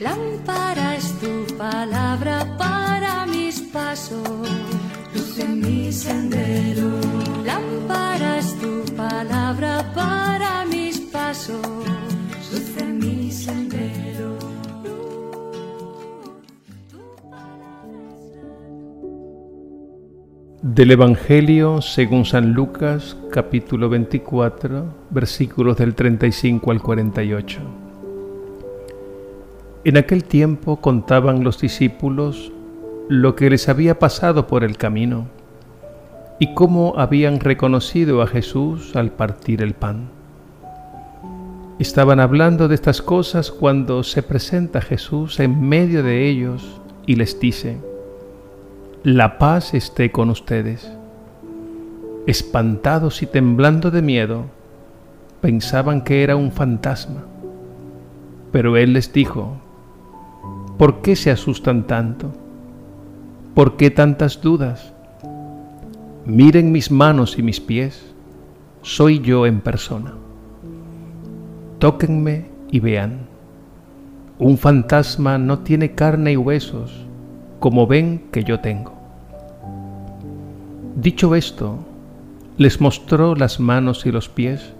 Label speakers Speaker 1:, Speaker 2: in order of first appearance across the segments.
Speaker 1: Lámpara es tu palabra para mis pasos, luz en mi sendero. Lámpara es tu palabra para mis pasos, luz en mi sendero.
Speaker 2: Del Evangelio según San Lucas capítulo 24 versículos del 35 al 48. En aquel tiempo contaban los discípulos lo que les había pasado por el camino y cómo habían reconocido a Jesús al partir el pan. Estaban hablando de estas cosas cuando se presenta Jesús en medio de ellos y les dice, la paz esté con ustedes. Espantados y temblando de miedo, pensaban que era un fantasma. Pero Él les dijo, ¿por qué se asustan tanto? ¿Por qué tantas dudas? Miren mis manos y mis pies, soy yo en persona. Tóquenme y vean. Un fantasma no tiene carne y huesos como ven que yo tengo. Dicho esto, les mostró las manos y los pies.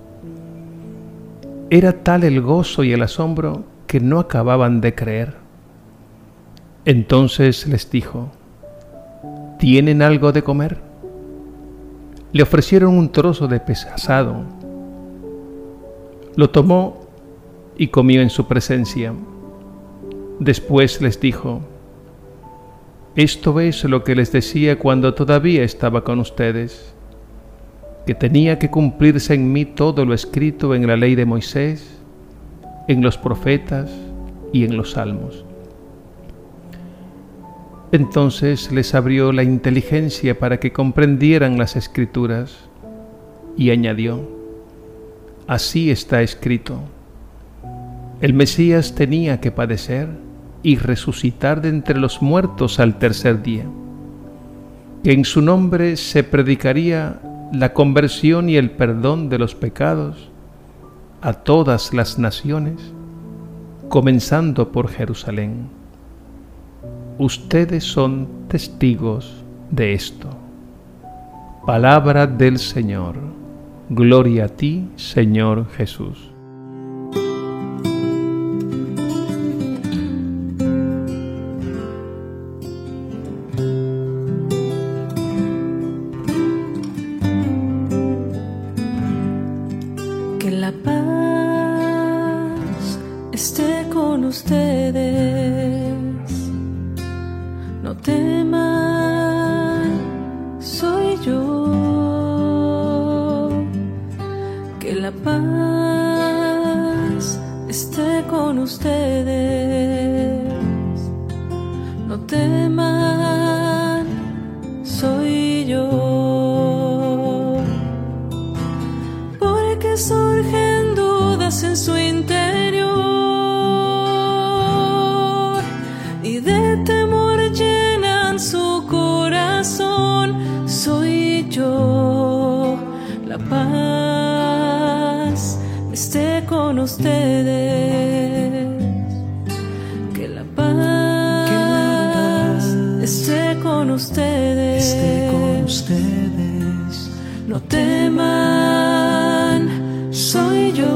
Speaker 2: Era tal el gozo y el asombro que no acababan de creer. Entonces les dijo, ¿tienen algo de comer? Le ofrecieron un trozo de pez asado. Lo tomó y comió en su presencia. Después les dijo, esto es lo que les decía cuando todavía estaba con ustedes, que tenía que cumplirse en mí todo lo escrito en la ley de Moisés, en los profetas y en los salmos. Entonces les abrió la inteligencia para que comprendieran las escrituras y añadió, así está escrito, el Mesías tenía que padecer y resucitar de entre los muertos al tercer día, que en su nombre se predicaría la conversión y el perdón de los pecados a todas las naciones, comenzando por Jerusalén. Ustedes son testigos de esto. Palabra del Señor. Gloria a ti, Señor Jesús.
Speaker 1: ustedes. Que la paz, esté con ustedes.
Speaker 3: Esté con ustedes.
Speaker 1: No teman, soy yo.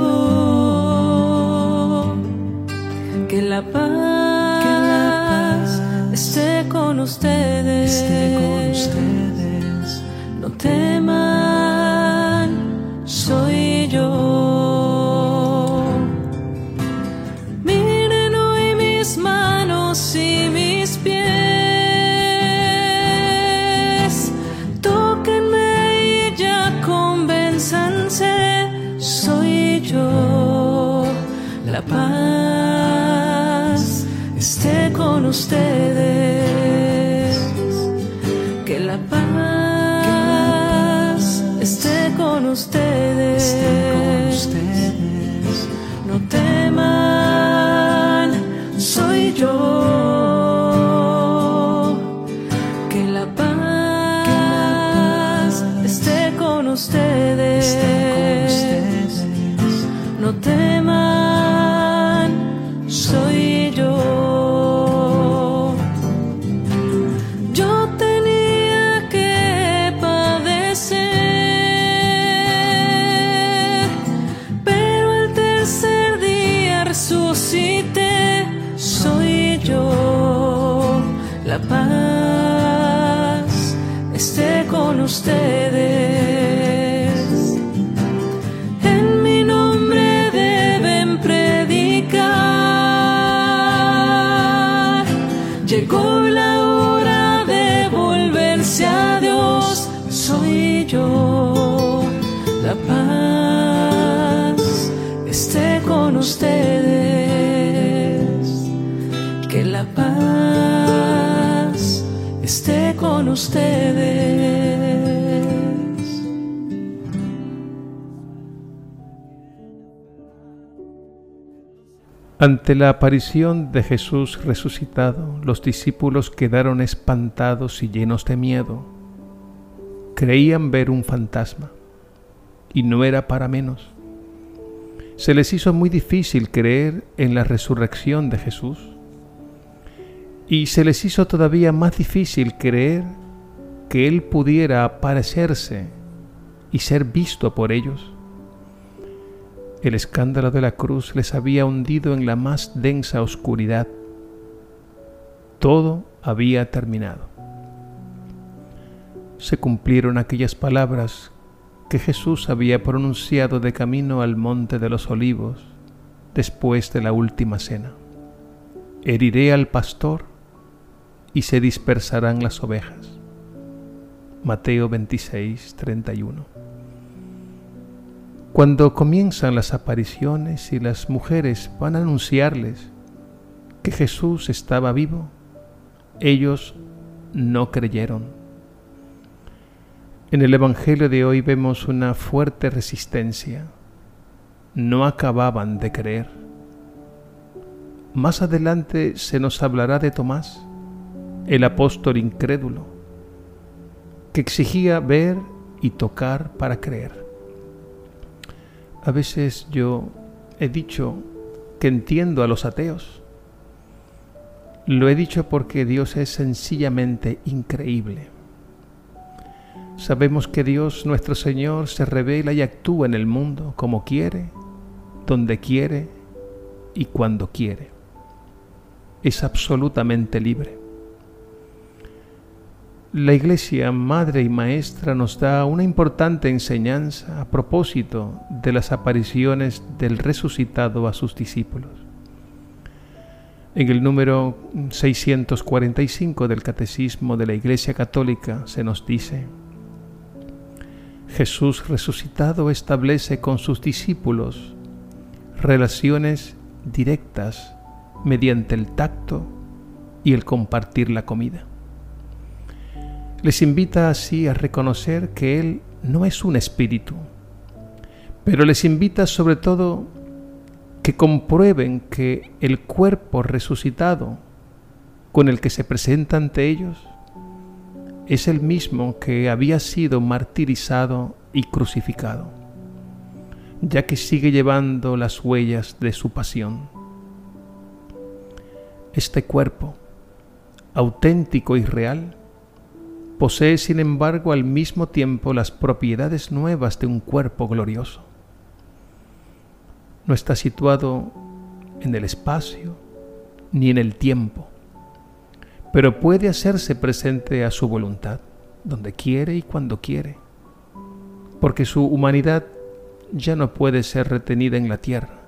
Speaker 1: Que la paz, esté con ustedes.
Speaker 3: Esté con ustedes.
Speaker 1: No teman, esté con ustedes. No teman, soy yo. ustedes. En mi nombre deben predicar. Llegó la hora de volverse a Dios. Soy yo, la paz esté con ustedes. Que la paz esté con
Speaker 3: ustedes.
Speaker 2: Ante la aparición de Jesús resucitado, los discípulos quedaron espantados y llenos de miedo. Creían ver un fantasma, y no era para menos. Se les hizo muy difícil creer en la resurrección de Jesús, y se les hizo todavía más difícil creer que Él pudiera aparecerse y ser visto por ellos. El escándalo de la cruz les había hundido en la más densa oscuridad. Todo había terminado. Se cumplieron aquellas palabras que Jesús había pronunciado de camino al monte de los olivos después de la última cena. Heriré al pastor y se dispersarán las ovejas. Mateo 26, 31. Cuando comienzan las apariciones y las mujeres van a anunciarles que Jesús estaba vivo, ellos no creyeron. En el Evangelio de hoy vemos una fuerte resistencia. No acababan de creer. Más adelante se nos hablará de Tomás, el apóstol incrédulo, que exigía ver y tocar para creer. A veces yo he dicho que entiendo a los ateos. Lo he dicho porque Dios es sencillamente increíble. Sabemos que Dios nuestro Señor se revela y actúa en el mundo como quiere, donde quiere y cuando quiere. Es absolutamente libre. La Iglesia, Madre y Maestra, nos da una importante enseñanza a propósito de las apariciones del resucitado a sus discípulos. En el número 645 del Catecismo de la Iglesia Católica se nos dice, Jesús resucitado establece con sus discípulos relaciones directas mediante el tacto y el compartir la comida. Les invita así a reconocer que Él no es un espíritu, pero les invita sobre todo que comprueben que el cuerpo resucitado con el que se presenta ante ellos es el mismo que había sido martirizado y crucificado, ya que sigue llevando las huellas de su pasión. Este cuerpo, auténtico y real, posee sin embargo al mismo tiempo las propiedades nuevas de un cuerpo glorioso. No está situado en el espacio ni en el tiempo, pero puede hacerse presente a su voluntad, donde quiere y cuando quiere, porque su humanidad ya no puede ser retenida en la tierra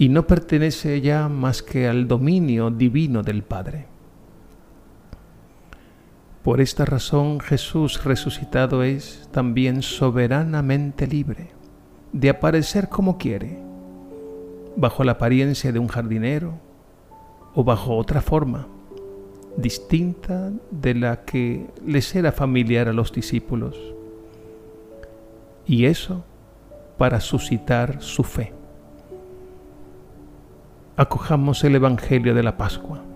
Speaker 2: y no pertenece ya más que al dominio divino del Padre. Por esta razón Jesús resucitado es también soberanamente libre de aparecer como quiere, bajo la apariencia de un jardinero o bajo otra forma, distinta de la que les era familiar a los discípulos. Y eso para suscitar su fe. Acojamos el Evangelio de la Pascua.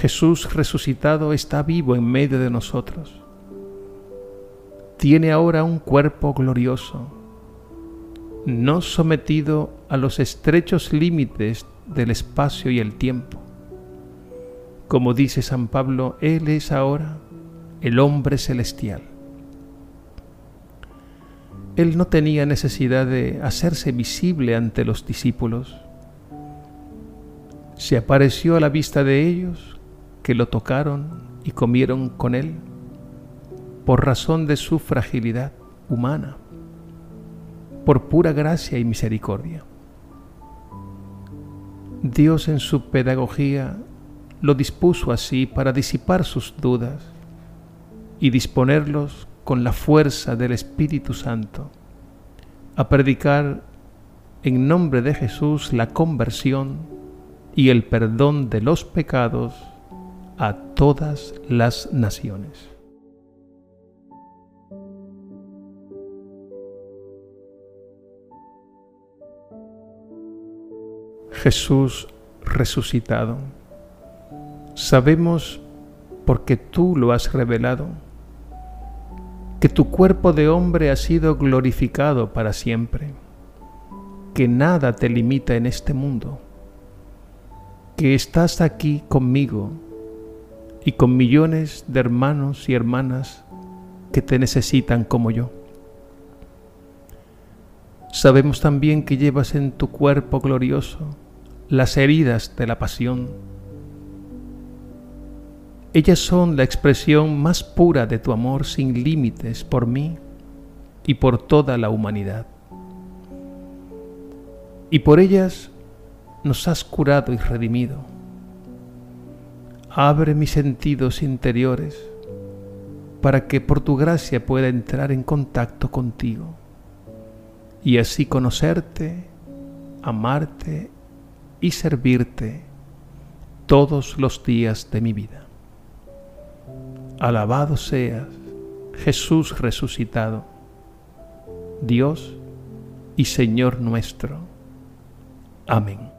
Speaker 2: Jesús resucitado está vivo en medio de nosotros. Tiene ahora un cuerpo glorioso, no sometido a los estrechos límites del espacio y el tiempo. Como dice San Pablo, Él es ahora el hombre celestial. Él no tenía necesidad de hacerse visible ante los discípulos. Se apareció a la vista de ellos que lo tocaron y comieron con él por razón de su fragilidad humana, por pura gracia y misericordia. Dios en su pedagogía lo dispuso así para disipar sus dudas y disponerlos con la fuerza del Espíritu Santo a predicar en nombre de Jesús la conversión y el perdón de los pecados a todas las naciones. Jesús resucitado, sabemos, porque tú lo has revelado, que tu cuerpo de hombre ha sido glorificado para siempre, que nada te limita en este mundo, que estás aquí conmigo y con millones de hermanos y hermanas que te necesitan como yo. Sabemos también que llevas en tu cuerpo glorioso las heridas de la pasión. Ellas son la expresión más pura de tu amor sin límites por mí y por toda la humanidad. Y por ellas nos has curado y redimido Abre mis sentidos interiores para que por tu gracia pueda entrar en contacto contigo y así conocerte, amarte y servirte todos los días de mi vida. Alabado seas, Jesús resucitado, Dios y Señor nuestro. Amén.